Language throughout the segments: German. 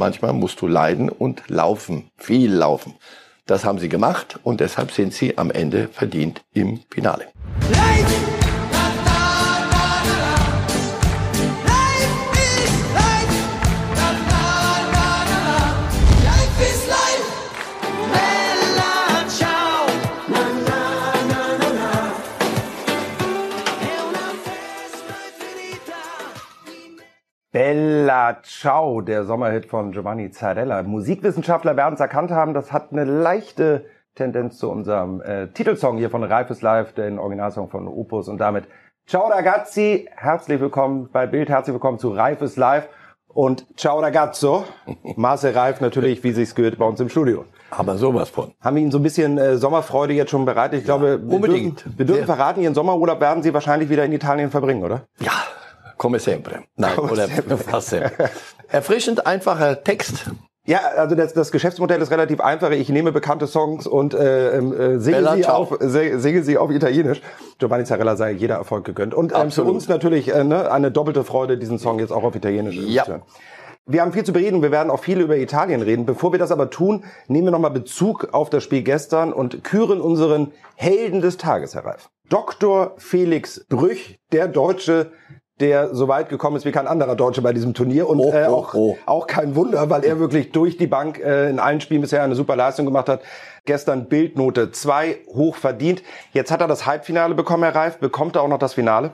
manchmal musst du leiden und laufen, viel laufen. Das haben sie gemacht und deshalb sind sie am Ende verdient im Finale. Life! Ciao, der Sommerhit von Giovanni Zarella. Musikwissenschaftler werden es erkannt haben, das hat eine leichte Tendenz zu unserem äh, Titelsong hier von Reifes Live, den Originalsong von Opus und damit Ciao ragazzi, herzlich willkommen bei Bild, herzlich willkommen zu Reifes Live und Ciao ragazzo, Marcel Reif natürlich, wie sich's gehört, bei uns im Studio. Aber sowas von. Haben Ihnen so ein bisschen äh, Sommerfreude jetzt schon bereitet? Ich ja, glaube, unbedingt. Wir dürfen, wir dürfen verraten, Ihren Sommerurlaub werden Sie wahrscheinlich wieder in Italien verbringen, oder? Ja, Come sempre. Nein, Come oder fast sempre. Erfrischend einfacher Text. Ja, also das, das Geschäftsmodell ist relativ einfach. Ich nehme bekannte Songs und äh, ähm, äh, singe, Bella, sie auf, singe sie auf Italienisch. Giovanni Zarella sei jeder Erfolg gegönnt. Und ähm, für uns natürlich äh, ne, eine doppelte Freude, diesen Song jetzt auch auf Italienisch ja. zu hören. Wir haben viel zu bereden. Wir werden auch viel über Italien reden. Bevor wir das aber tun, nehmen wir nochmal Bezug auf das Spiel gestern und küren unseren Helden des Tages, Herr Reif. Dr. Felix Brüch, der deutsche der so weit gekommen ist wie kein anderer Deutsche bei diesem Turnier und oh, äh, oh, auch, oh. auch kein Wunder, weil er wirklich durch die Bank äh, in allen Spielen bisher eine super Leistung gemacht hat. Gestern Bildnote 2, hoch verdient. Jetzt hat er das Halbfinale bekommen, Herr Reif. Bekommt er auch noch das Finale?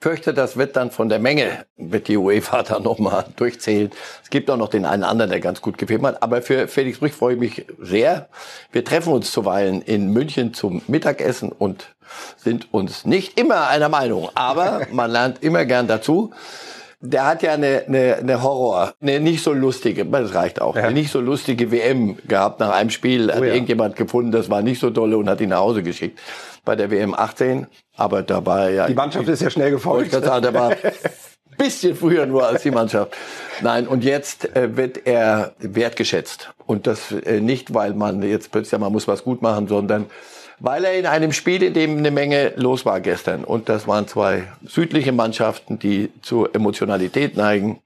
Fürchte, das wird dann von der Menge, wird die UEFA da nochmal durchzählen. Es gibt auch noch den einen anderen, der ganz gut gefilmt hat. Aber für Felix Brüch freue ich mich sehr. Wir treffen uns zuweilen in München zum Mittagessen und sind uns nicht immer einer Meinung. Aber man lernt immer gern dazu. Der hat ja eine, eine, eine Horror, eine nicht so lustige, das reicht auch, ja. eine nicht so lustige WM gehabt nach einem Spiel. Hat oh ja. irgendjemand gefunden, das war nicht so dolle und hat ihn nach Hause geschickt bei der WM 18. Aber da war ja. Die Mannschaft ist ja schnell gefolgt. Ich sagen, der war bisschen früher nur als die Mannschaft. Nein, und jetzt äh, wird er wertgeschätzt. Und das äh, nicht, weil man jetzt plötzlich man muss was gut machen, sondern weil er in einem Spiel, in dem eine Menge los war gestern, und das waren zwei südliche Mannschaften, die zur Emotionalität neigen,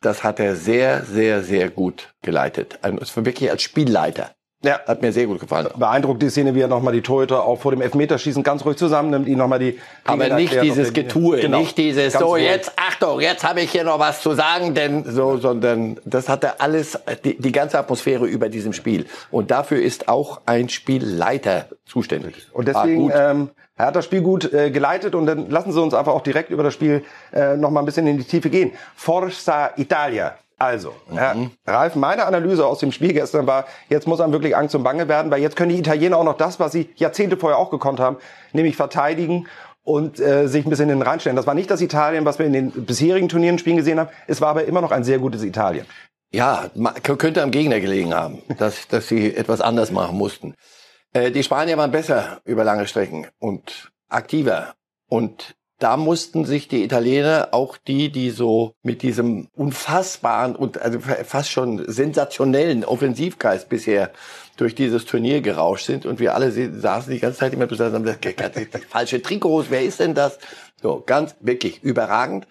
das hat er sehr, sehr, sehr gut geleitet. Also wirklich als Spielleiter. Ja. Hat mir sehr gut gefallen. Beeindruckt die Szene, wie er nochmal die Torhüter auch vor dem Elfmeterschießen ganz ruhig zusammennimmt, ihn nochmal die... Aber nicht dieses Getue, genau. nicht dieses, ganz so ruhig. jetzt, Achtung, jetzt habe ich hier noch was zu sagen, denn so, sondern das hat er alles, die, die ganze Atmosphäre über diesem Spiel. Und dafür ist auch ein Spielleiter zuständig. Und deswegen, ähm, er hat das Spiel gut äh, geleitet und dann lassen Sie uns einfach auch direkt über das Spiel äh, nochmal ein bisschen in die Tiefe gehen. Forza Italia. Also, mhm. Ralf, meine Analyse aus dem Spiel gestern war, jetzt muss einem wirklich Angst und Bange werden, weil jetzt können die Italiener auch noch das, was sie Jahrzehnte vorher auch gekonnt haben, nämlich verteidigen und äh, sich ein bisschen in den reinstellen. Das war nicht das Italien, was wir in den bisherigen Turnieren spielen gesehen haben. Es war aber immer noch ein sehr gutes Italien. Ja, könnte am Gegner gelegen haben, dass, dass sie etwas anders machen mussten. Äh, die Spanier waren besser über lange Strecken und aktiver. Und da mussten sich die Italiener, auch die, die so mit diesem unfassbaren und also fast schon sensationellen Offensivgeist bisher durch dieses Turnier gerauscht sind und wir alle saßen die ganze Zeit immer gesagt, falsche Trikots, wer ist denn das? So, ganz wirklich überragend.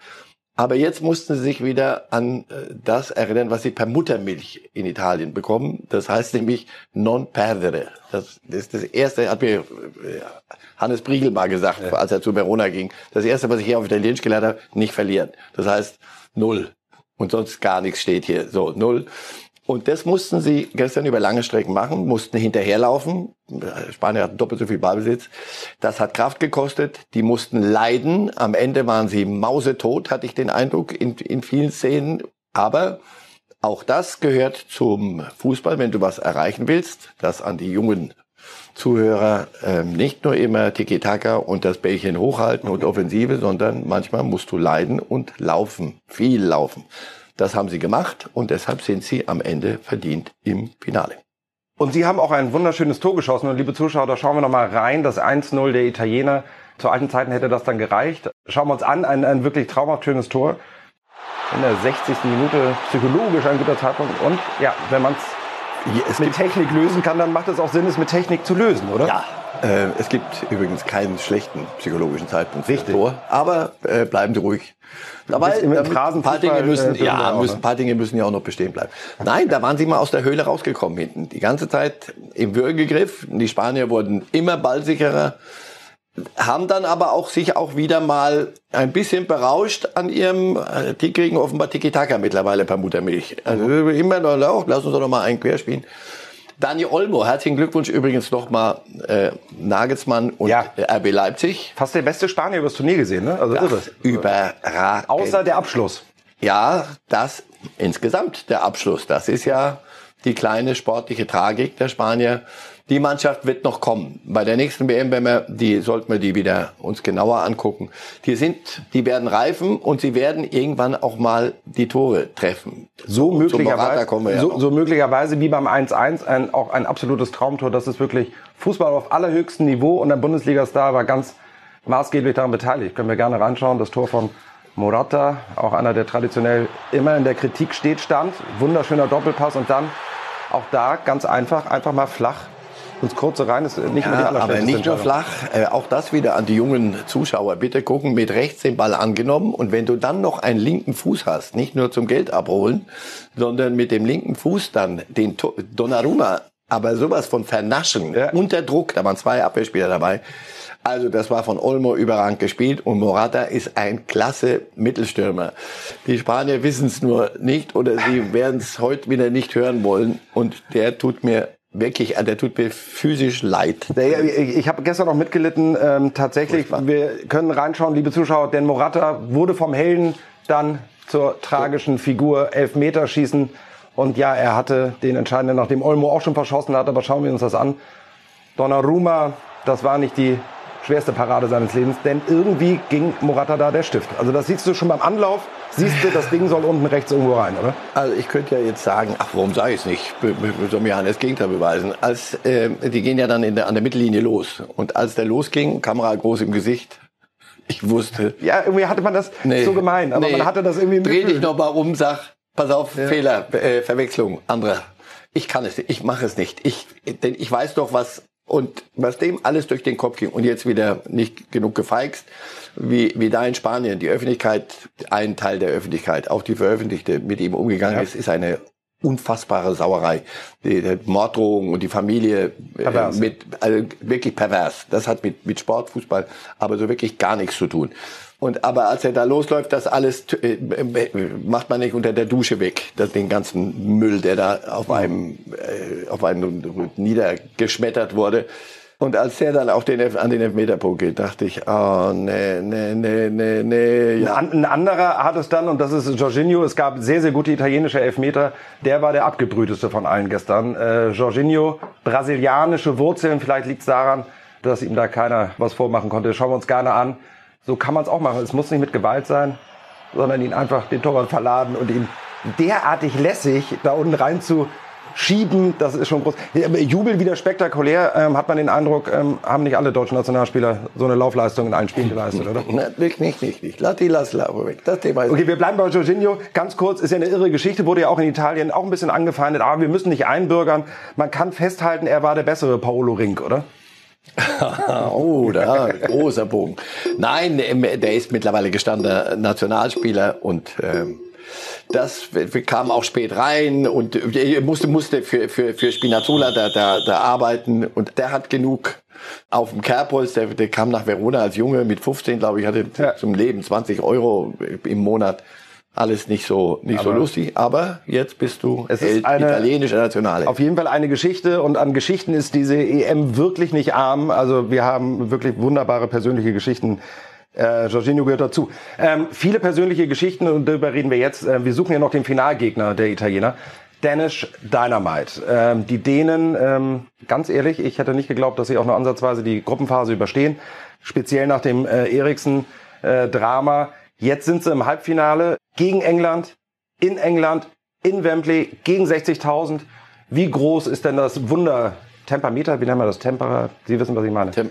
Aber jetzt mussten sie sich wieder an äh, das erinnern, was sie per Muttermilch in Italien bekommen. Das heißt nämlich non perdere. Das ist das erste, hat mir äh, Hannes Briegel mal gesagt, ja. als er zu Verona ging. Das erste, was ich hier auf Italienisch gelernt habe, nicht verlieren. Das heißt null. Und sonst gar nichts steht hier. So, null. Und das mussten sie gestern über lange Strecken machen, mussten hinterherlaufen. Spanier hatten doppelt so viel Ballbesitz. Das hat Kraft gekostet. Die mussten leiden. Am Ende waren sie mausetot, hatte ich den Eindruck, in, in vielen Szenen. Aber auch das gehört zum Fußball, wenn du was erreichen willst, das an die jungen Zuhörer ähm, nicht nur immer Tiki-Taka und das Bällchen hochhalten und Offensive, sondern manchmal musst du leiden und laufen, viel laufen. Das haben sie gemacht und deshalb sind sie am Ende verdient im Finale. Und Sie haben auch ein wunderschönes Tor geschossen. Und liebe Zuschauer, da schauen wir nochmal rein. Das 1-0 der Italiener. Zu alten Zeiten hätte das dann gereicht. Schauen wir uns an. Ein, ein wirklich traumhaft schönes Tor. In der 60. Minute psychologisch ein guter Zeitpunkt. Und ja, wenn man es mit Technik lösen kann, dann macht es auch Sinn, es mit Technik zu lösen, oder? Ja, Äh, es gibt übrigens keinen schlechten psychologischen Zeitpunkt Richtig. Tor, aber äh, bleiben Sie ruhig. Dabei, im ein paar Dinge müssen, äh, ja, auch, müssen, ne? paar Dinge müssen ja auch noch bestehen bleiben. Nein, da waren Sie mal aus der Höhle rausgekommen hinten. Die ganze Zeit im Würgegriff. Die Spanier wurden immer ballsicherer, haben dann aber auch sich auch wieder mal ein bisschen berauscht an ihrem, äh, die kriegen offenbar Tiki-Taka mittlerweile per Muttermilch. Also immer noch, lass uns doch noch mal einen querspielen. Dani Olmo, herzlichen Glückwunsch übrigens nochmal äh, Nagelsmann und Ja. äh, RB Leipzig. Fast der beste Spanier übers Turnier gesehen, ne? Also irre. Überragend. Außer der Abschluss. Ja, das insgesamt der Abschluss. Das ist ja die kleine sportliche Tragik der Spanier. Die Mannschaft wird noch kommen. Bei der nächsten WM, wenn wir, die sollten wir die wieder uns genauer angucken. Die sind, die werden reifen und sie werden irgendwann auch mal die Tore treffen. So Morata möglicherweise, kommen wir ja so, so möglicherweise wie beim 1-1 ein, auch ein absolutes Traumtor. Das ist wirklich Fußball auf allerhöchstem Niveau und der Bundesliga-Star war ganz maßgeblich daran beteiligt. Können wir gerne reinschauen. Das Tor von Morata, auch einer, der traditionell immer in der Kritik steht, stand. Wunderschöner Doppelpass und dann auch da ganz einfach, einfach mal flach ins kurze rein. Ist nicht mehr die Ja, aber allerschlechteste nicht nur flach, äh, auch das wieder an die jungen Zuschauer. Bitte gucken, mit rechts den Ball angenommen und wenn du dann noch einen linken Fuß hast, nicht nur zum Geld abholen, sondern mit dem linken Fuß dann den To- Donnarumma, aber sowas von vernaschen, Ja. unter Druck, da waren zwei Abwehrspieler dabei. Also das war von Olmo überragend gespielt und Morata ist ein klasse Mittelstürmer. Die Spanier wissen es nur nicht oder sie werden es heute wieder nicht hören wollen und der tut mir wirklich, äh, der tut mir physisch leid. Ja, Ich, ich habe gestern noch mitgelitten. Ähm, tatsächlich, Furchtbar. wir können reinschauen, liebe Zuschauer, denn Morata wurde vom Helden dann zur tragischen Figur Elfmeterschießen. Und ja, er hatte den entscheidenden, nachdem Olmo auch schon verschossen hat, aber schauen wir uns das an. Donnarumma, das war nicht die schwerste Parade seines Lebens, denn irgendwie ging Morata da der Stift. Also das siehst du schon beim Anlauf, siehst du, das Ding soll unten rechts irgendwo rein, oder? Also ich könnte ja jetzt sagen, ach, warum sage ich es nicht? Be- Soll mir ja das Gegenteil beweisen. Als, äh, die gehen ja dann der, an der Mittellinie los. Und als der losging, Kamera groß im Gesicht, ich wusste, Ja, irgendwie hatte man das so gemein, aber nee, man hatte das irgendwie Dreh dich Gefühl. noch mal um, sag, pass auf, Fehler, äh, Verwechslung, anderer. Ich kann es nicht, ich mache es nicht. Ich, denn ich weiß doch, was und was dem alles durch den Kopf ging und jetzt wieder nicht genug gefeixt, wie, wie da in Spanien die Öffentlichkeit, ein Teil der Öffentlichkeit, auch die Veröffentlichte mit ihm umgegangen Ja. ist, ist eine unfassbare Sauerei. Die, die Morddrohungen und die Familie äh, mit also wirklich pervers. Das hat mit mit Sport, Fußball, aber so wirklich gar nichts zu tun. Und aber als er da losläuft, das alles äh, äh, macht man nicht unter der Dusche weg, das den ganzen Müll, der da auf einem äh, auf einen niedergeschmettert wurde. Und als der dann auch den, Elf- an den Elfmeterpunkt geht, dachte ich, oh, nee, nee, nee, nee, nee, Ein ja. an- Ein anderer hat es dann, und das ist Jorginho, es gab sehr, sehr gute italienische Elfmeter, der war der abgebrühteste von allen gestern. Äh, Jorginho, brasilianische Wurzeln, vielleicht liegt es daran, dass ihm da keiner was vormachen konnte. Schauen wir uns gerne an. So kann man es auch machen. Es muss nicht mit Gewalt sein, sondern ihn einfach den Torwart verladen und ihn derartig lässig da unten rein zu schieben, das ist schon groß. Jubel wieder spektakulär, ähm, hat man den Eindruck, ähm, haben nicht alle deutschen Nationalspieler so eine Laufleistung in allen Spielen geleistet, oder? Nicht, nicht, nicht, nicht. Lass Lauf weg. Das Thema ist Okay, wir bleiben bei Jorginho. Ganz kurz, ist ja eine irre Geschichte, wurde ja auch in Italien auch ein bisschen angefeindet. Aber wir müssen nicht einbürgern. Man kann festhalten, er war der bessere Paolo Rink, oder? Oh, da, großer Bogen. Nein, der ist mittlerweile gestandener Nationalspieler und ähm, das kam auch spät rein und er musste, musste für, für, für Spinazzola da, da, da arbeiten und der hat genug auf dem Kerbholz, der, der kam nach Verona als Junge mit 15, glaube ich, hatte Ja. zum Leben 20 Euro im Monat. Alles nicht so, nicht so Aber- lustig, aber jetzt bist du Es ist eine- italienischer Nationale. Auf jeden Fall eine Geschichte und an Geschichten ist diese EM wirklich nicht arm. Also wir haben wirklich wunderbare persönliche Geschichten. Äh, Jorginho gehört dazu. Ähm, viele persönliche Geschichten und darüber reden wir jetzt. Äh, wir suchen ja noch den Finalgegner der Italiener. Danish Dynamite. Ähm, die Dänen, ähm, ganz ehrlich, ich hätte nicht geglaubt, dass sie auch nur ansatzweise die Gruppenphase überstehen. Speziell nach dem äh, Eriksen-Drama. Jetzt sind sie im Halbfinale gegen England, in England, in Wembley, gegen 60.000. Wie groß ist denn das Wunder? Tempermeter, wie nennen wir das? Temper, Sie wissen, was ich meine. Tem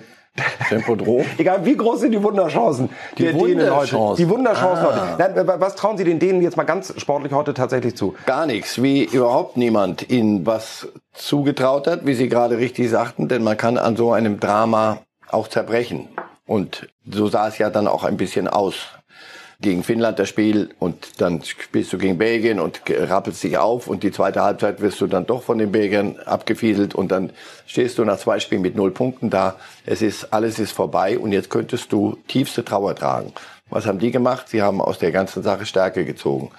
Tempodrom? Egal, wie groß sind die Wunderchancen die der Dänen heute? Die Wunderchancen Ah. heute. Nein, was trauen Sie den Dänen jetzt mal ganz sportlich heute tatsächlich zu? Gar nichts, wie überhaupt niemand ihnen was zugetraut hat, wie Sie gerade richtig sagten, denn man kann an so einem Drama auch zerbrechen. Und so sah es ja dann auch ein bisschen aus. Gegen Finnland das Spiel und dann spielst du gegen Belgien und rappelst dich auf und die zweite Halbzeit wirst du dann doch von den Belgiern abgefieselt und dann stehst du nach zwei Spielen mit null Punkten da. Es ist, alles ist vorbei und jetzt könntest du tiefste Trauer tragen. Was haben die gemacht? Sie haben aus der ganzen Sache Stärke gezogen.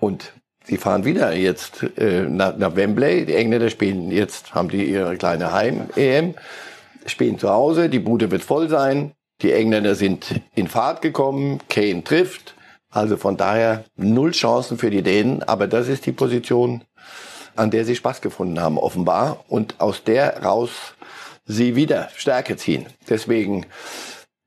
Und Sie fahren wieder jetzt äh, nach, nach Wembley. Die Engländer spielen jetzt, haben die ihre kleine Heim-EM, spielen zu Hause. Die Bude wird voll sein. Die Engländer sind in Fahrt gekommen. Kane trifft. Also von daher null Chancen für die Dänen. Aber das ist die Position, an der sie Spaß gefunden haben, offenbar. Und aus der raus sie wieder Stärke ziehen. Deswegen,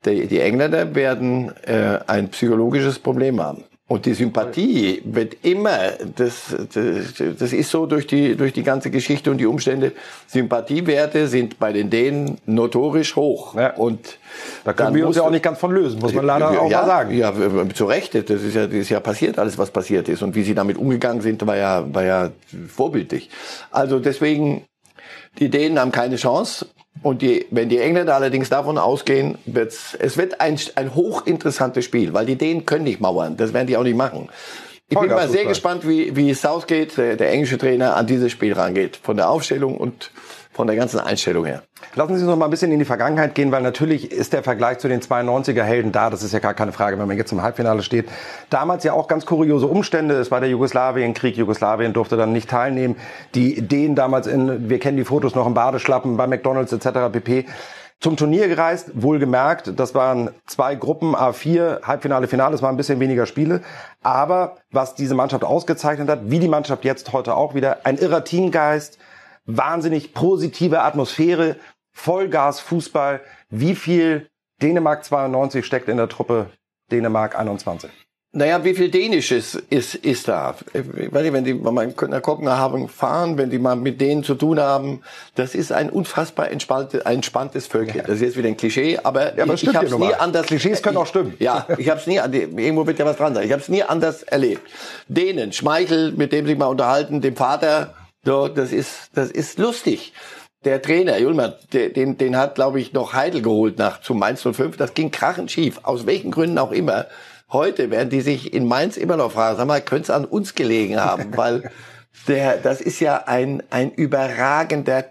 die, die Engländer werden äh, ein psychologisches Problem haben. Und die Sympathie wird immer, das, das, das ist so durch die, durch die ganze Geschichte und die Umstände, Sympathiewerte sind bei den Dänen notorisch hoch. Ja. Und Da können wir uns ja auch nicht ganz von lösen, muss man leider auch ja, mal sagen. Ja, zu Recht. Das ist ja, das ist ja passiert, alles was passiert ist. Und wie sie damit umgegangen sind, war ja, war ja vorbildlich. Also deswegen, die Dänen haben keine Chance. Und die, wenn die Engländer allerdings davon ausgehen, wird's, es wird ein, ein hochinteressantes Spiel, weil die Dänen können nicht mauern. Das werden die auch nicht machen. Ich bin mal sehr gespannt, wie, wie Southgate, der, der englische Trainer, an dieses Spiel rangeht. Von der Aufstellung und von der ganzen Einstellung her. Lassen Sie uns noch mal ein bisschen in die Vergangenheit gehen, weil natürlich ist der Vergleich zu den 92er Helden da. Das ist ja gar keine Frage, wenn man jetzt im Halbfinale steht. Damals ja auch ganz kuriose Umstände. Es war der Jugoslawienkrieg. Jugoslawien durfte dann nicht teilnehmen. Die Ideen damals in, wir kennen die Fotos noch im Badeschlappen bei McDonalds etc. pp. Zum Turnier gereist, wohlgemerkt, das waren zwei Gruppen, A4, Halbfinale, Finale, es waren ein bisschen weniger Spiele. Aber was diese Mannschaft ausgezeichnet hat, wie die Mannschaft jetzt heute auch wieder, ein irrer Teamgeist, wahnsinnig positive Atmosphäre, Vollgas Fußball. Wie viel Dänemark 92 steckt in der Truppe Dänemark 21? Naja, wie viel Dänisches ist, ist da? Ich weiß nicht, wenn die mal nach Kopenhagen fahren, wenn die mal mit denen zu tun haben, das ist ein unfassbar entspanntes, entspanntes Völkchen. Das ist jetzt wieder ein Klischee, aber, Ja, aber ich, ich habe es nie anders. Klischees können auch stimmen. Ja, ich habe es nie, irgendwo wird ja was dran sein. Ich habe es nie anders erlebt. Dänen, Schmeichel, mit dem sich mal unterhalten, dem Vater, so, das ist, das ist lustig. Der Trainer, Julmer, den, den hat, glaube ich, noch Heidel geholt nach zu Mainz 05. Das ging krachend schief, aus welchen Gründen auch immer. Heute werden die sich in Mainz immer noch fragen, sag mal, könnte es an uns gelegen haben? Weil der, das ist ja ein, ein überragender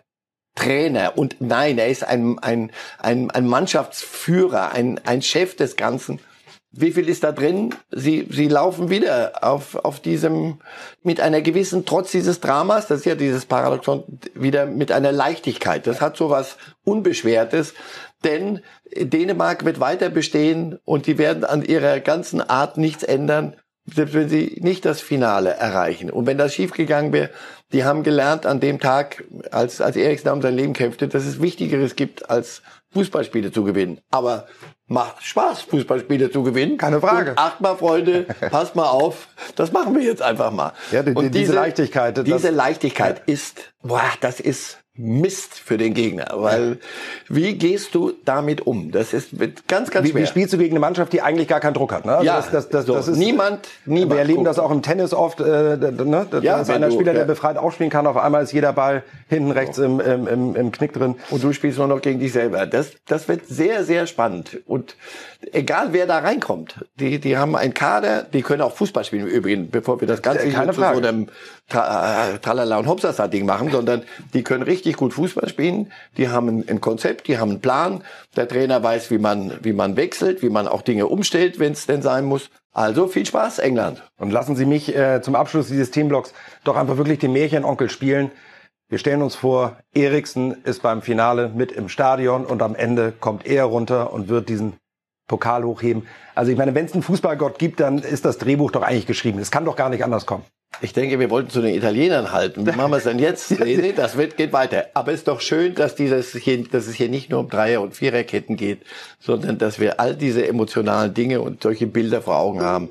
Trainer. Und nein, er ist ein, ein, ein, ein Mannschaftsführer, ein, ein Chef des Ganzen. Wie viel ist da drin? Sie, sie laufen wieder auf, auf diesem, mit einer gewissen, trotz dieses Dramas, das ist ja dieses Paradoxon, wieder mit einer Leichtigkeit. Das hat so was Unbeschwertes, denn Dänemark wird weiter bestehen und die werden an ihrer ganzen Art nichts ändern, selbst wenn sie nicht das Finale erreichen. Und wenn das schiefgegangen wäre, die haben gelernt an dem Tag, als, als Eriksen um sein Leben kämpfte, dass es Wichtigeres gibt, als Fußballspiele zu gewinnen. Aber macht Spaß, Fußballspiele zu gewinnen. Keine Frage. Und acht mal, Freunde, passt mal auf. Das machen wir jetzt einfach mal. Ja, die- Und diese Leichtigkeit, das- Diese Leichtigkeit ist, boah, das ist Mist für den Gegner. Weil, wie gehst du damit um? Das ist wird ganz, ganz Wie, schwer. wie spielst du gegen eine Mannschaft, die eigentlich gar keinen Druck hat? Ne? Also Ja, das, das, das, so, das ist, niemand- niemand Wir erleben guckt. das auch im Tennis oft. Äh, ne? Da Ja, ist wenn einer du- Spieler, der ja. befreit aufspielen kann. Auf einmal ist jeder Ball hinten rechts im, im, im, im Knick drin. und du spielst nur noch gegen dich selber. Das, das wird sehr, sehr spannend. Und egal wer da reinkommt, die, die haben einen Kader, die können auch Fußball spielen im Übrigen, bevor wir das Ganze keine zu Frage. so einem Tra äh, Tralala und Hopsasa Ding machen, sondern die können richtig gut Fußball spielen. Die haben ein, ein Konzept, die haben einen Plan. Der Trainer weiß, wie man, wie man wechselt, wie man auch Dinge umstellt, wenn es denn sein muss. Also viel Spaß, England. Und lassen Sie mich äh, zum Abschluss dieses Themenblocks doch einfach wirklich den Märchenonkel spielen. Wir stellen uns vor, Eriksen ist beim Finale mit im Stadion und am Ende kommt er runter und wird diesen Pokal hochheben. Also ich meine, wenn es einen Fußballgott gibt, dann ist das Drehbuch doch eigentlich geschrieben. Es kann doch gar nicht anders kommen. Ich denke, wir wollten zu den Italienern halten. Wie machen wir es denn jetzt? Nee, nee, das wird, geht weiter. Aber es ist doch schön, dass, dieses hier, dass es hier nicht nur um Dreier- und Viererketten geht, sondern dass wir all diese emotionalen Dinge und solche Bilder vor Augen haben.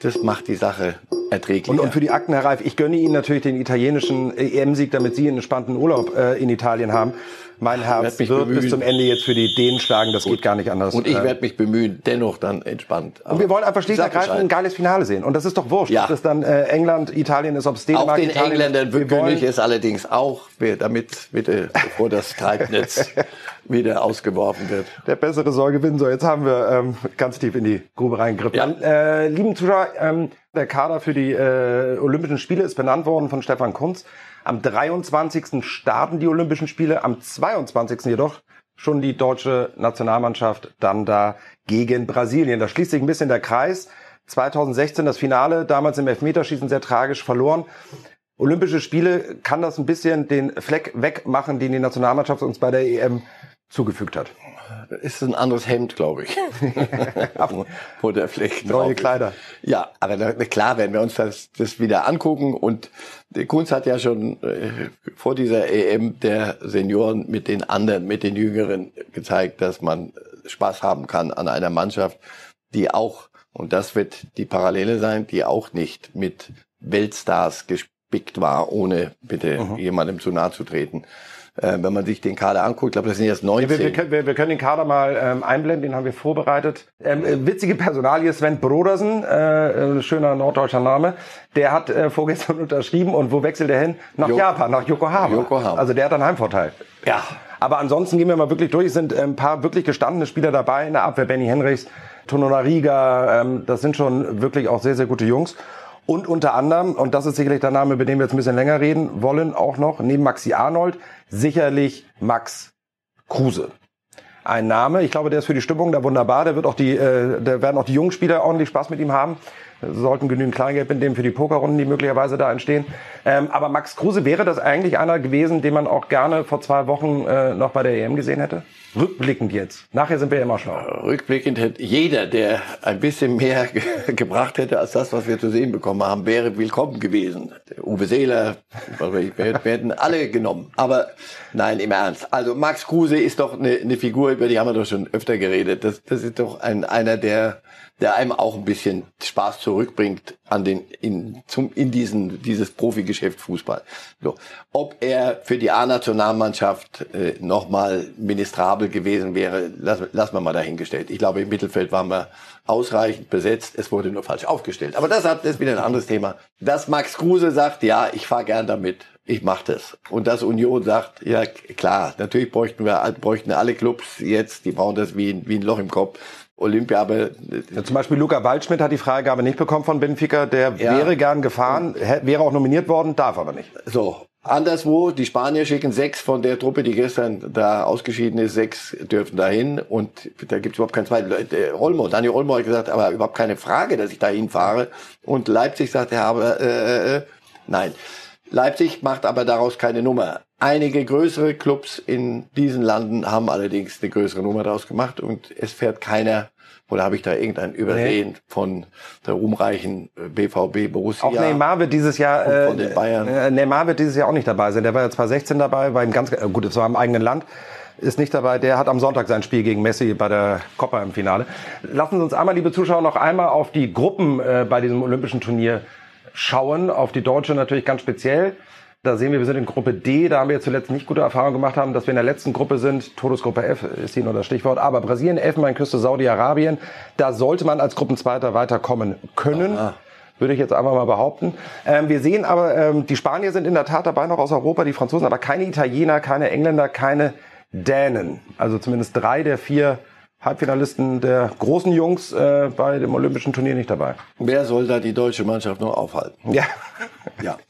das macht die Sache erträglicher. Und, und für die Akten, Herr Reif, ich gönne Ihnen natürlich den italienischen EM-Sieg, damit Sie einen entspannten Urlaub äh, in Italien haben. Mein Herz wird bemühen. bis zum Ende jetzt für die Dänen schlagen, das Gut. geht gar nicht anders. Und ich äh, werde mich bemühen, dennoch dann entspannt. Aber und wir wollen einfach schlicht und ergreifend ein geiles Finale sehen. Und das ist doch wurscht, ja. ob es dann äh, England, Italien ist, ob es Dänemark, Auch den Italien Engländern gönne ich es allerdings auch, damit bitte, bevor das Treibnetz wieder ausgeworfen wird. Der bessere soll gewinnen. So, jetzt haben wir ähm, ganz tief in die Grube reingegriffen. Ja. Äh, lieben Zuschauer, ähm, der Kader für die äh, Olympischen Spiele ist benannt worden von Stefan Kunz. Am 23. starten die Olympischen Spiele, am 22. jedoch schon die deutsche Nationalmannschaft dann da gegen Brasilien. Da schließt sich ein bisschen der Kreis. 2016 das Finale, damals im Elfmeterschießen sehr tragisch verloren. Olympische Spiele kann das ein bisschen den Fleck wegmachen, den die Nationalmannschaft uns bei der EM zugefügt hat. Ist ein anderes Hemd, glaube ich. Wo der Fleck Neue Kleider. Ja, aber klar werden wir uns das, das wieder angucken. Und Kunz hat ja schon äh, vor dieser EM der Senioren mit den anderen, mit den Jüngeren gezeigt, dass man Spaß haben kann an einer Mannschaft, die auch, und das wird die Parallele sein, die auch nicht mit Weltstars gespickt war, ohne bitte mhm. jemandem zu nahe zu treten äh, wenn man sich den Kader anguckt, ich glaube, das sind jetzt 19. Ja, wir, wir, können, wir, wir, können den Kader mal ähm, einblenden, den haben wir vorbereitet. Ähm, äh, witzige Personalie, Sven Brodersen, äh, äh, schöner norddeutscher Name, der hat äh, vorgestern unterschrieben und wo wechselt er hin? Nach jo Japan, nach Yokohama. Yokohama. Also der hat einen Heimvorteil. Ja. Aber ansonsten gehen wir mal wirklich durch. Es sind äh, ein paar wirklich gestandene Spieler dabei in der Abwehr. Benny Henrichs, Tono Nariga, ähm, das sind schon wirklich auch sehr, sehr gute Jungs. Und unter anderem, und das ist sicherlich der Name, über den wir jetzt ein bisschen länger reden wollen, auch noch, neben Maxi Arnold, sicherlich Max Kruse. Ein Name, ich glaube, der ist für die Stimmung da wunderbar. Der wird auch die, äh, da werden auch die jungen Spieler ordentlich Spaß mit ihm haben. Sollten genügend Kleingeld mitnehmen für die Pokerrunden, die möglicherweise da entstehen. Ähm, aber Max Kruse wäre das eigentlich einer gewesen, den man auch gerne vor zwei Wochen äh, noch bei der EM gesehen hätte? Rückblickend jetzt. Nachher sind wir immer schlau. Rückblickend hätte jeder, der ein bisschen mehr gebracht hätte als das, was wir zu sehen bekommen haben, wäre willkommen gewesen. Der Uwe Seeler, wir hätten alle genommen. Aber nein, im Ernst. Also Max Kruse ist doch eine, eine Figur, über die haben wir doch schon öfter geredet. Das, das ist doch ein, einer, der der einem auch ein bisschen Spaß zurückbringt an den in zum in diesen dieses Profigeschäft Fußball. So, ob er für die A-Nationalmannschaft äh, nochmal ministrabel gewesen wäre, lassen lass wir mal dahingestellt. Ich glaube, im Mittelfeld waren wir ausreichend besetzt. Es wurde nur falsch aufgestellt. Aber das, hat, das ist wieder ein anderes Thema. Dass Max Kruse sagt, ja, ich fahre gern damit. Ich mache das. Und dass Union sagt, ja klar, natürlich bräuchten wir bräuchten alle Clubs jetzt, die brauchen das wie, wie ein Loch im Kopf Olympia, aber ja, zum Beispiel Luca Waldschmidt hat die Freigabe nicht bekommen von Benfica. Der ja. wäre gern gefahren, wäre auch nominiert worden, darf aber nicht. So. Anderswo, die Spanier schicken sechs von der Truppe, die gestern da ausgeschieden ist, sechs dürfen dahin und da gibt es überhaupt keinen zweiten. Olmo, Daniel Olmo hat gesagt, aber überhaupt keine Frage, dass ich dahin fahre. Und Leipzig sagt, ja, aber äh, äh, äh, nein. Leipzig macht aber daraus keine Nummer. Einige größere Clubs in diesen Landen haben allerdings eine größere Nummer daraus gemacht und es fährt keiner oder habe ich da irgendein Übersehen nee. von der ruhmreichen BVB äh, Borussia? Auch Neymar wird dieses Jahr äh, von den Bayern. Äh, Neymar wird dieses Jahr auch nicht dabei sein. Der war ja 2016 dabei, war im ganz äh, gut, es war im eigenen Land ist nicht dabei. Der hat am Sonntag sein Spiel gegen Messi bei der Copa im Finale. Lassen Sie uns einmal, liebe Zuschauer, noch einmal auf die Gruppen äh, bei diesem olympischen Turnier schauen. Auf die Deutsche natürlich ganz speziell. Da sehen wir, wir sind in Gruppe D. Da haben wir zuletzt nicht gute Erfahrungen gemacht haben, dass wir in der letzten Gruppe sind. Todesgruppe F ist hier nur das Stichwort. Aber Brasilien, Elfenbeinküste, Saudi-Arabien. Da sollte man als Gruppenzweiter weiterkommen können. Aha würde ich jetzt einfach mal behaupten. Ähm, wir sehen aber, ähm, die Spanier sind in der Tat dabei noch aus Europa, die Franzosen, aber keine Italiener, keine Engländer, keine Dänen. Also zumindest drei der vier Halbfinalisten der großen Jungs äh, bei dem Olympischen Turnier nicht dabei. Wer soll da die deutsche Mannschaft noch aufhalten? Ja. ja.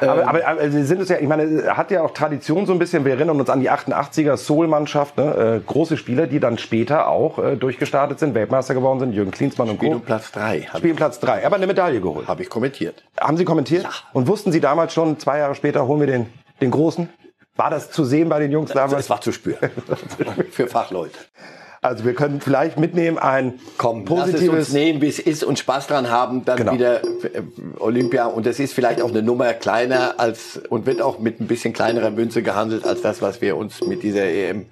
Aber, ähm. aber, aber sie sind es ja, ich meine, hat ja auch Tradition so ein bisschen. Wir erinnern uns an die 88er Soul-Mannschaft, ne? äh, große Spieler, die dann später auch äh, durchgestartet sind, Weltmeister geworden sind, Jürgen Klinsmann und Co. Spielen Platz drei. Spielen Platz drei, aber eine Medaille geholt. Habe ich kommentiert. Haben Sie kommentiert? Ja. Und wussten Sie damals schon, zwei Jahre später holen wir den, den Großen? War das zu sehen bei den Jungs damals? Es war zu spüren. Für Fachleute. Also wir können vielleicht mitnehmen ein Komm, positives lass es uns nehmen, wie es ist und Spaß dran haben, dann genau. wieder äh, Olympia und das ist vielleicht auch eine Nummer kleiner als und wird auch mit ein bisschen kleinerer Münze gehandelt als das, was wir uns mit dieser EM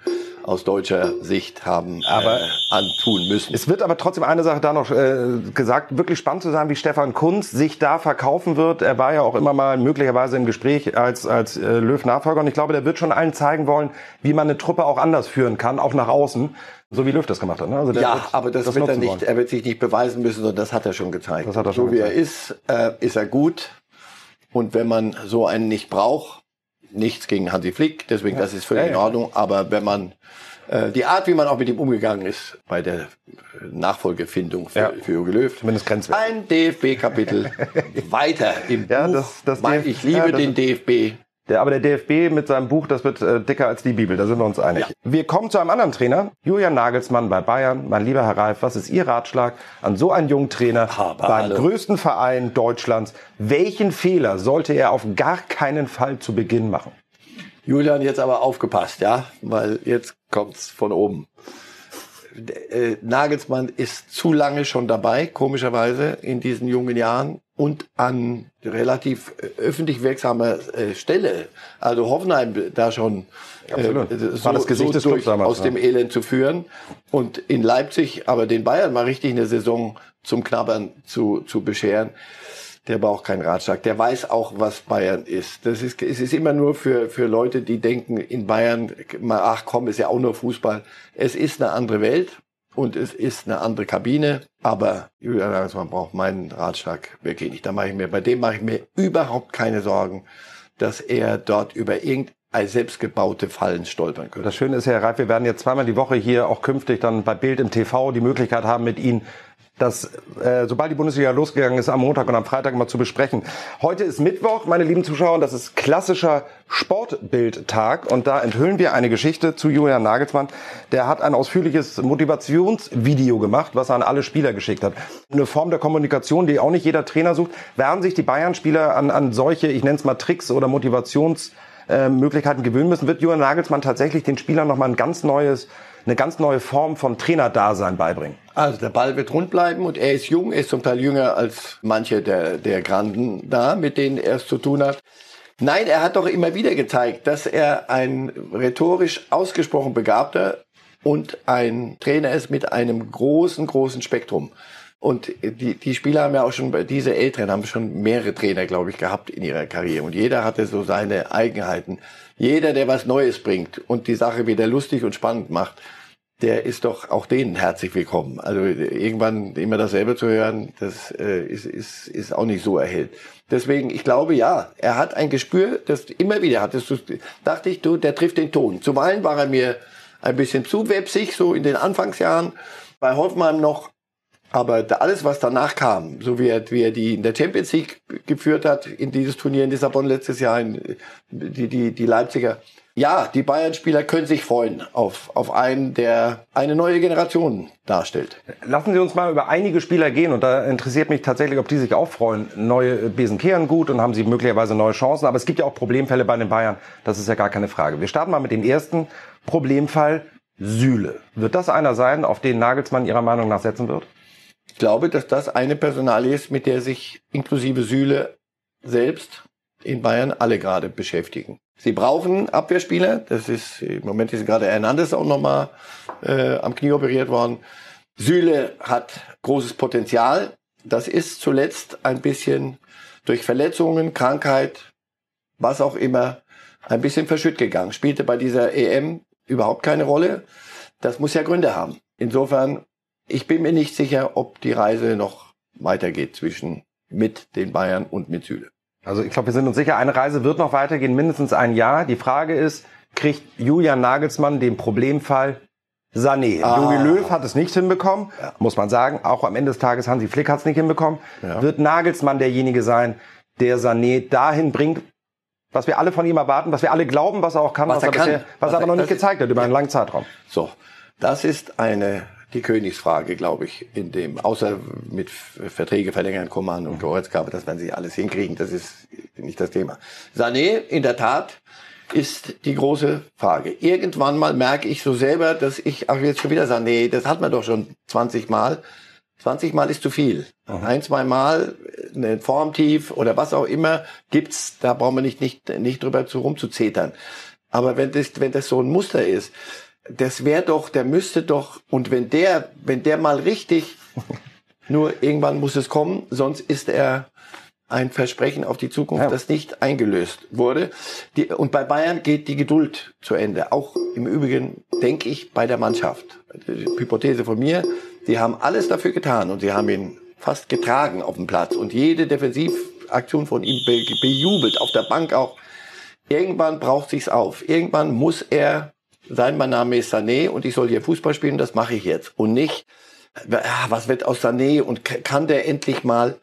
aus deutscher Sicht haben Aber äh, antun müssen. Es wird aber trotzdem eine Sache da noch äh, gesagt, wirklich spannend zu sein, wie Stefan Kunz sich da verkaufen wird. Er war ja auch immer mal möglicherweise im Gespräch als, als äh, Löw-Nachfolger und ich glaube, der wird schon allen zeigen wollen, wie man eine Truppe auch anders führen kann, auch nach außen. So wie Löw das gemacht hat. Ne? Also ja, aber das, das wird er nicht. Wollen. Er wird sich nicht beweisen müssen, sondern das hat er schon gezeigt. Das hat er schon so wie er ist, äh, ist er gut. Und wenn man so einen nicht braucht, nichts gegen Hansi Flick, deswegen ja. das ist völlig ja, in Ordnung. Aber wenn man äh, die Art, wie man auch mit ihm umgegangen ist bei der Nachfolgefindung für, für Jogi Löw. Zumindest grenzwertig. Ein DFB-Kapitel weiter im ja, Buch. Das, das DF ich liebe den DFB. Der, aber der DFB mit seinem Buch, das wird äh, dicker als die Bibel, da sind wir uns einig. Ja. Wir kommen zu einem anderen Trainer, Julian Nagelsmann bei Bayern. Mein lieber Herr Reif, was ist Ihr Ratschlag an so einen jungen Trainer aber beim hallo. größten Verein Deutschlands? Welchen Fehler sollte er auf gar keinen Fall zu Beginn machen? Julian, jetzt aber aufgepasst, ja, weil jetzt kommt's von oben. Äh, Nagelsmann ist zu lange schon dabei, komischerweise, in diesen jungen Jahren und an relativ äh, öffentlich wirksamer äh, Stelle. Also Hoffenheim da schon äh, so, War das Gesicht so durch, damals, aus ja. dem Elend zu führen und in Leipzig aber den Bayern mal richtig eine Saison zum Knabbern zu, zu bescheren der braucht keinen Ratschlag. Der weiß auch, was Bayern ist. Das ist, es ist immer nur für, für Leute, die denken, in Bayern, ach komm, ist ja auch nur Fußball. Es ist eine andere Welt und es ist eine andere Kabine. Aber Julian Nagelsmann braucht meinen Ratschlag wirklich nicht. Da mache ich mir, bei dem mache ich mir überhaupt keine Sorgen, dass er dort über irgendein selbstgebaute Fallen stolpern könnte. Das Schöne ist, Herr Reif, wir werden jetzt zweimal die Woche hier auch künftig dann bei Bild im TV die Möglichkeit haben, mit Ihnen das, äh, sobald die Bundesliga losgegangen ist, am Montag und am Freitag mal zu besprechen. Heute ist Mittwoch, meine lieben Zuschauer, und das ist klassischer Sportbildtag. Und da enthüllen wir eine Geschichte zu Julian Nagelsmann. Der hat ein ausführliches Motivationsvideo gemacht, was er an alle Spieler geschickt hat. Eine Form der Kommunikation, die auch nicht jeder Trainer sucht. Werden sich die Bayern-Spieler an, an solche, ich nenne es mal Tricks oder Motivationsmöglichkeiten gewöhnen müssen, wird Julian Nagelsmann tatsächlich den Spielern nochmal ein ganz neues eine ganz neue Form von Trainerdasein beibringen? Also der Ball wird rund bleiben und er ist jung, er ist zum Teil jünger als manche der, der Granden da, mit denen er es zu tun hat. Nein, er hat doch immer wieder gezeigt, dass er ein rhetorisch ausgesprochen begabter und ein Trainer ist mit einem großen, großen Spektrum. Und die, die Spieler haben ja auch schon, diese Älteren haben schon mehrere Trainer, glaube ich, gehabt in ihrer Karriere. Und jeder hatte so seine Eigenheiten. Jeder, der was Neues bringt und die Sache wieder lustig und spannend macht, der ist doch auch denen herzlich willkommen. Also irgendwann immer dasselbe zu hören, das äh, ist, ist, ist auch nicht so erhellt. Deswegen, ich glaube, ja, er hat ein Gespür, das immer wieder hattest du, dachte ich, du, der trifft den Ton. Zuweilen war er mir ein bisschen zu websig, so in den Anfangsjahren. Bei Hoffmann noch aber alles, was danach kam, so wie er, wie er die in der Champions League geführt hat, in dieses Turnier in Lissabon letztes Jahr, in, die, die, die Leipziger, ja, die Bayern-Spieler können sich freuen auf, auf einen, der eine neue Generation darstellt. Lassen Sie uns mal über einige Spieler gehen und da interessiert mich tatsächlich, ob die sich auch freuen. Neue Besen kehren gut und haben sie möglicherweise neue Chancen, aber es gibt ja auch Problemfälle bei den Bayern, das ist ja gar keine Frage. Wir starten mal mit dem ersten Problemfall, Sühle. Wird das einer sein, auf den Nagelsmann Ihrer Meinung nach setzen wird? Ich glaube, dass das eine Personalie ist, mit der sich inklusive Süle selbst in Bayern alle gerade beschäftigen. Sie brauchen Abwehrspieler. Das ist im Moment ist gerade Hernandez auch nochmal äh, am Knie operiert worden. Süle hat großes Potenzial. Das ist zuletzt ein bisschen durch Verletzungen, Krankheit, was auch immer, ein bisschen verschütt gegangen. Spielte bei dieser EM überhaupt keine Rolle. Das muss ja Gründe haben. Insofern ich bin mir nicht sicher, ob die Reise noch weitergeht zwischen mit den Bayern und mit Süle. Also ich glaube, wir sind uns sicher, eine Reise wird noch weitergehen, mindestens ein Jahr. Die Frage ist, kriegt Julian Nagelsmann den Problemfall Sané. Ah. Jogi Löw hat es nicht hinbekommen, ja. muss man sagen. Auch am Ende des Tages Hansi Flick hat es nicht hinbekommen. Ja. Wird Nagelsmann derjenige sein, der Sané dahin bringt, was wir alle von ihm erwarten, was wir alle glauben, was er auch kann, was, was er, kann. Bisher, was, was er aber noch nicht gezeigt hat über einen langen Zeitraum. So, das ist eine die Königsfrage, glaube ich, in dem, außer mit Verträge verlängern, Kommand und Goretzka, das werden sie alles hinkriegen, das ist nicht das Thema. Sané, in der Tat, ist die große Frage. Irgendwann mal merke ich so selber, dass ich, ach jetzt schon wieder Sané, das hat man doch schon 20 Mal. 20 Mal ist zu viel. Mhm. Ein, zwei Mal eine Formtief oder was auch immer gibt's, da brauchen wir nicht, nicht, nicht drüber zu rumzuzetern. Aber wenn das, wenn das so ein Muster ist, das wäre doch, der müsste doch, und wenn der, wenn der mal richtig, nur irgendwann muss es kommen, sonst ist er ein Versprechen auf die Zukunft, Ja. das nicht eingelöst wurde. Die, und bei Bayern geht die Geduld zu Ende. Auch im Übrigen denke ich bei der Mannschaft. Die Hypothese von mir, sie haben alles dafür getan und sie haben ihn fast getragen auf dem Platz und jede Defensivaktion von ihm be bejubelt, auf der Bank auch. Irgendwann braucht sich's auf. Irgendwann muss er sein, mein Name ist Sané und ich soll hier Fußball spielen, das mache ich jetzt. Und nicht, ja, was wird aus Sané und kann der endlich mal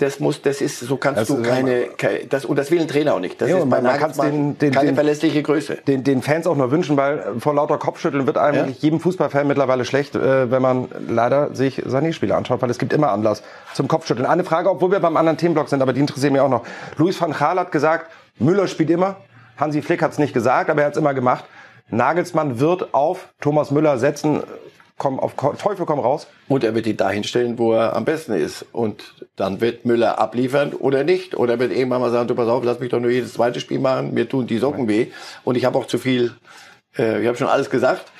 das muss, das ist, so kannst Das du keine, keine das, und das will ein Trainer auch nicht. Das Ja, ist bei Nagelsmann den- den- keine den- verlässliche Größe. den, den Fans auch nur wünschen, weil vor lauter Kopfschütteln wird eigentlich jedem Fußballfan mittlerweile schlecht, äh, wenn man leider sich seine Spiele anschaut, weil es gibt immer Anlass zum Kopfschütteln. Eine Frage, obwohl wir beim anderen Themenblock sind, aber die interessieren mich auch noch. Luis van Gaal hat gesagt, Müller spielt immer. Hansi Flick hat es nicht gesagt, aber er hat es immer gemacht. Nagelsmann wird auf Thomas Müller setzen. Komm, auf Teufel komm raus. Und er wird ihn dahin stellen, wo er am besten ist. Und dann wird Müller abliefern oder nicht. Oder er wird irgendwann mal sagen, du pass auf, lass mich doch nur jedes zweite Spiel machen, mir tun die Socken weh. Und ich habe auch zu viel, äh, ich habe schon alles gesagt.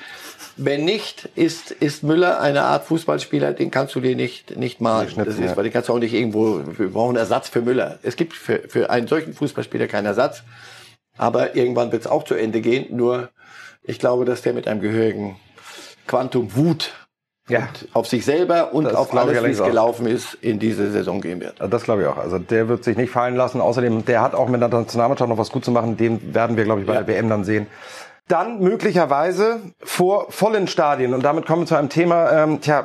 Wenn nicht, ist, ist Müller eine Art Fußballspieler, den kannst du dir nicht, nicht malen. Nicht das ist, ja. weil den kannst du auch nicht irgendwo, wir brauchen Ersatz für Müller. Es gibt für, für einen solchen Fußballspieler keinen Ersatz. Aber irgendwann wird es auch zu Ende gehen. Nur, ich glaube, dass der mit einem gehörigen Quantum Wut Ja. auf sich selber und Das auf alles, wie es auch. gelaufen ist, in diese Saison gehen wird. Das glaube ich auch. Also der wird sich nicht fallen lassen. Außerdem, der hat auch mit der Nationalmannschaft noch was gut zu machen. Den werden wir, glaube ich, bei Ja. der WM dann sehen. Dann möglicherweise vor vollen Stadien. Und damit kommen wir zu einem Thema, ähm, tja,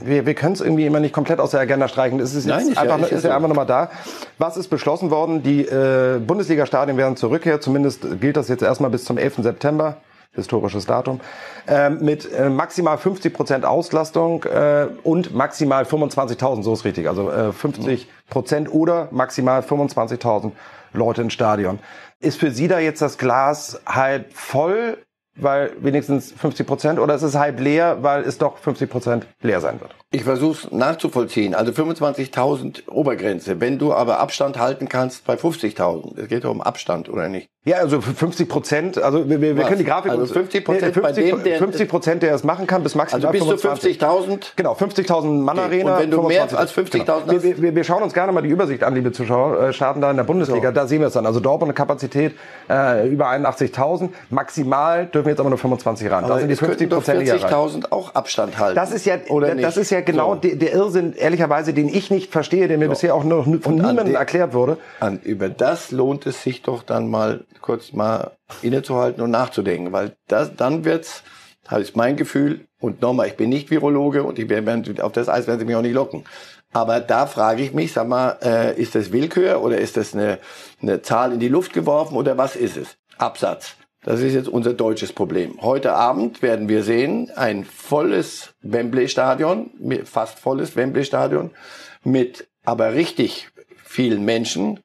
wir, wir können es irgendwie immer nicht komplett aus der Agenda streichen. Es ist, Nein, ist ja- einfach, ja ist ja einfach nochmal da. Was ist beschlossen worden? Die äh, Bundesliga-Stadien werden zurückkehren. Zumindest gilt das jetzt erstmal bis zum 11. September. Historisches Datum. Ähm, mit äh, maximal 50 Prozent Auslastung äh, und maximal 25.000, so ist richtig. Also äh, 50 Prozent oder maximal 25.000 Leute im Stadion. Ist für Sie da jetzt das Glas halb voll, weil wenigstens 50 Prozent, oder ist es halb leer, weil es doch 50 Prozent leer sein wird? Ich versuche es nachzuvollziehen. Also 25.000 Obergrenze. Wenn du aber Abstand halten kannst bei 50.000. Es geht doch um Abstand, oder nicht? Ja, also 50 Prozent, also wir, wir, wir Was? können die Grafik... Also uns- 50% Nee, bei dem, der- 50 Prozent, der es machen kann, bis maximal Also bis zu 25. 50.000. Genau, 50.000 Mann Okay. Arena. Und wenn du mehr 25. als 50.000 Genau. Wir, hast? wir, wir- wir schauen uns gerne mal die Übersicht an, liebe Zuschauer, äh, starten da in der Bundesliga, da sehen wir es dann. Also Dortmund eine Kapazität äh, über 81.000, maximal dürfen jetzt aber nur 25 ran. Da Aber sind die es könnten 50 doch Prozent hier rein. 40.000 auch Abstand halten. Das ist ja, oder das nicht? ist ja genau So. der, der Irrsinn, ehrlicherweise, den ich nicht verstehe, der mir bisher auch noch von an niemandem de- erklärt wurde. An, über das lohnt es sich doch dann mal kurz mal innezuhalten und nachzudenken, weil das, dann wird's, das ist mein Gefühl, und nochmal, ich bin nicht Virologe und ich werde, auf das Eis werden Sie mich auch nicht locken. Aber da frage ich mich, sag mal, äh, ist das Willkür oder ist das eine, eine Zahl in die Luft geworfen oder was ist es? Absatz. Das ist jetzt unser deutsches Problem. Heute Abend werden wir sehen, ein volles Wembley-Stadion, fast volles Wembley-Stadion, mit aber richtig vielen Menschen.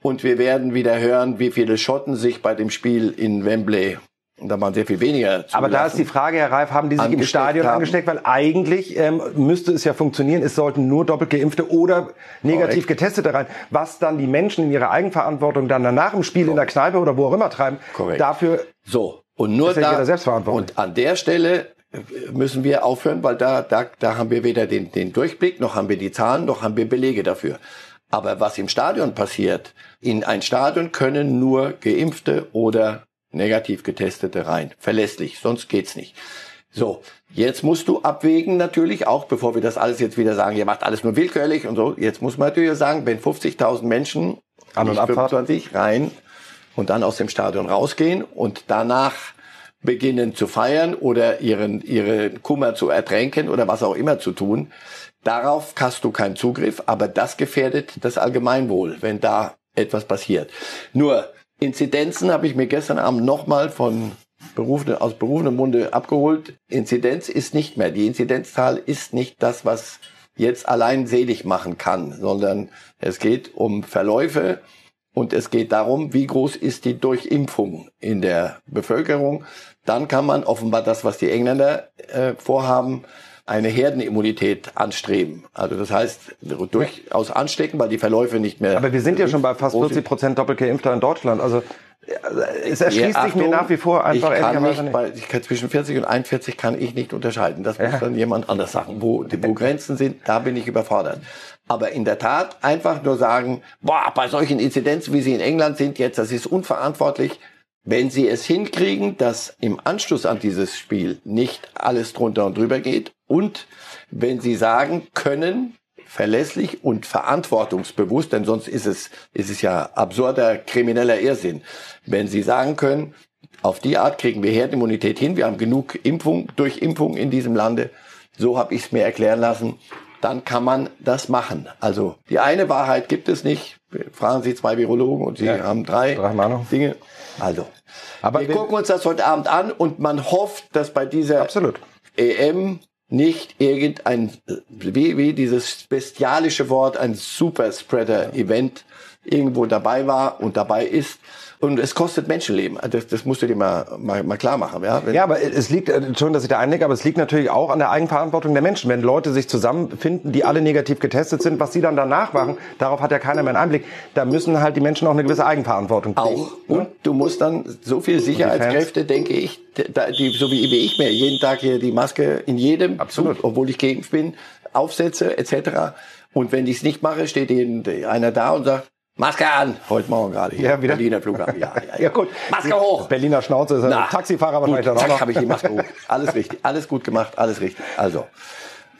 Und wir werden wieder hören, wie viele Schotten sich bei dem Spiel in Wembley, da waren sehr viel weniger Aber da ist die Frage, Herr Reif, haben die sich im Stadion haben. angesteckt? Weil eigentlich ähm, müsste es ja funktionieren, es sollten nur doppelt geimpfte oder negativ Korrekt. getestete rein. Was dann die Menschen in ihrer Eigenverantwortung dann danach im Spiel in der Kneipe oder wo auch immer treiben, Korrekt. dafür So, und nur Ist ja da, selbstverantwortlich. und an der Stelle äh, müssen wir aufhören, weil da, da, da haben wir weder den, den Durchblick, noch haben wir die Zahlen, noch haben wir Belege dafür. Aber was im Stadion passiert, in ein Stadion können nur Geimpfte oder negativ Getestete rein. Verlässlich, sonst geht's nicht. So, jetzt musst du abwägen natürlich auch, bevor wir das alles jetzt wieder sagen, ihr macht alles nur willkürlich und so. Jetzt muss man natürlich sagen, wenn 50.000 Menschen An- und nicht Abfahrt. 25 rein und dann aus dem Stadion rausgehen und danach beginnen zu feiern oder ihren, ihren Kummer zu ertränken oder was auch immer zu tun. Darauf hast du keinen Zugriff, aber das gefährdet das Allgemeinwohl, wenn da etwas passiert. Nur Inzidenzen habe ich mir gestern Abend nochmal von berufene, aus berufenem Munde abgeholt. Inzidenz ist nicht mehr. Die Inzidenzzahl ist nicht das, was jetzt allein selig machen kann, sondern es geht um Verläufe und es geht darum, wie groß ist die Durchimpfung in der Bevölkerung. Dann kann man offenbar das, was die Engländer äh, vorhaben, eine Herdenimmunität anstreben. Also das heißt, durchaus anstecken, weil die Verläufe nicht mehr. Aber wir sind ja schon bei fast groß 40 Prozent doppelt geimpfter in Deutschland. Also es erschließt sich mir nach wie vor einfach ich kann nicht, Bei, ich kann zwischen 40 und 41 kann ich nicht unterscheiden. Das muss dann jemand anders sagen. Wo, wo Grenzen sind, da bin ich überfordert. Aber in der Tat einfach nur sagen, boah, bei solchen Inzidenzen, wie sie in England sind jetzt, das ist unverantwortlich. Wenn sie es hinkriegen, dass im Anschluss an dieses Spiel nicht alles drunter und drüber geht und wenn sie sagen können, verlässlich und verantwortungsbewusst, denn sonst ist es, ist es ja absurder krimineller Irrsinn. Wenn Sie sagen können, auf die Art kriegen wir Herdenimmunität hin, wir haben genug Impfung durch Impfung in diesem Lande, so habe ich es mir erklären lassen, dann kann man das machen. Also die eine Wahrheit gibt es nicht. Fragen Sie zwei Virologen und Sie ja, haben drei, drei Dinge. Also, aber wir, wir gucken uns das heute Abend an und man hofft, dass bei dieser absolut. EM nicht irgendein, wie, wie dieses bestialische Wort, ein Superspreader-Event irgendwo dabei war und dabei ist. Und es kostet Menschenleben. Das, das musst du dir mal, mal, mal klar machen. Ja? ja, aber es liegt, äh, schon, dass ich da einlege, aber es liegt natürlich auch an der Eigenverantwortung der Menschen. Wenn Leute sich zusammenfinden, die alle negativ getestet sind, was sie dann danach machen, darauf hat ja keiner mehr einen Einblick. Da müssen halt die Menschen auch eine gewisse Eigenverantwortung kriegen. Auch. Und du musst dann so viel Sicherheitskräfte, denke ich, die, so wie, wie ich mir jeden Tag hier die Maske in jedem, Absolut. obwohl ich geimpft bin, aufsetze etc. Und wenn ich es nicht mache, steht einer da und sagt, Maske an! Heute Morgen gerade hier. Ja, wieder? Berliner Flughafen. Ja, ja, ja. ja gut. Maske hoch! Berliner Schnauze ist ein Taxifahrer wahrscheinlich gut, dann auch noch. habe ich die Maske hoch. Alles richtig. Alles gut gemacht. Alles richtig. Also.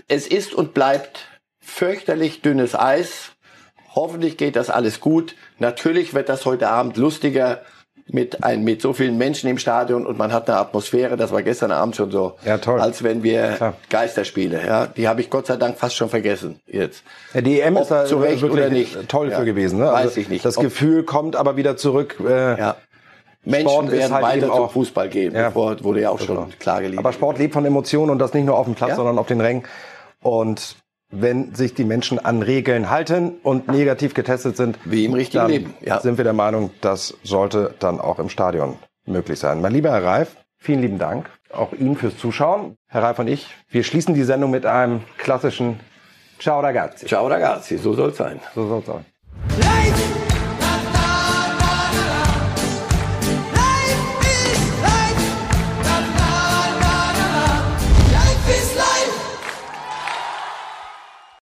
Es ist und bleibt fürchterlich dünnes Eis. Hoffentlich geht das alles gut. Natürlich wird das heute Abend lustiger mit, ein, mit so vielen Menschen im Stadion und man hat eine Atmosphäre, das war gestern Abend schon so, ja, toll. als wenn wir Klar. Geisterspiele, ja, die habe ich Gott sei Dank fast schon vergessen jetzt. Ja, die EM ist da zurecht oder nicht. toll ja, für gewesen, ne? Also weiß ich nicht. Das Gefühl kommt aber wieder zurück. Äh, ja. Menschen Sport werden halt weiter zum Fußball gehen. Ja. Wurde ja auch schon genau. klar geliefert. Aber Sport lebt von Emotionen und das nicht nur auf dem Platz, ja. sondern auf den Rängen. Und wenn sich die Menschen an Regeln halten und negativ getestet sind, wie im richtigen dann Leben, ja. sind wir der Meinung, das sollte dann auch im Stadion möglich sein. Mein lieber Herr Reif, vielen lieben Dank auch Ihnen fürs Zuschauen. Herr Reif und ich, wir schließen die Sendung mit einem klassischen Ciao ragazzi. Ciao ragazzi, so soll es sein. So soll es sein.